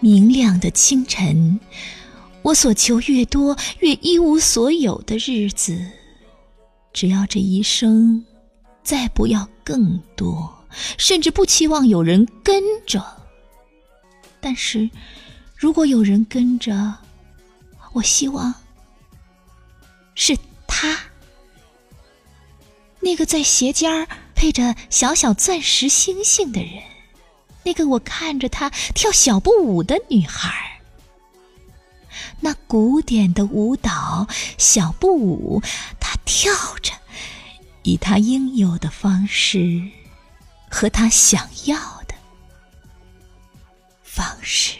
明亮的清晨我所求越多越一无所有的日子只要这一生再不要更多甚至不期望有人跟着。但是如果有人跟着我希望是他那个在鞋尖儿配着小小钻石星星的人。那个我看着他跳小步舞的女孩，那古典的舞蹈小步舞，她跳着，以她应有的方式，和她想要的方式。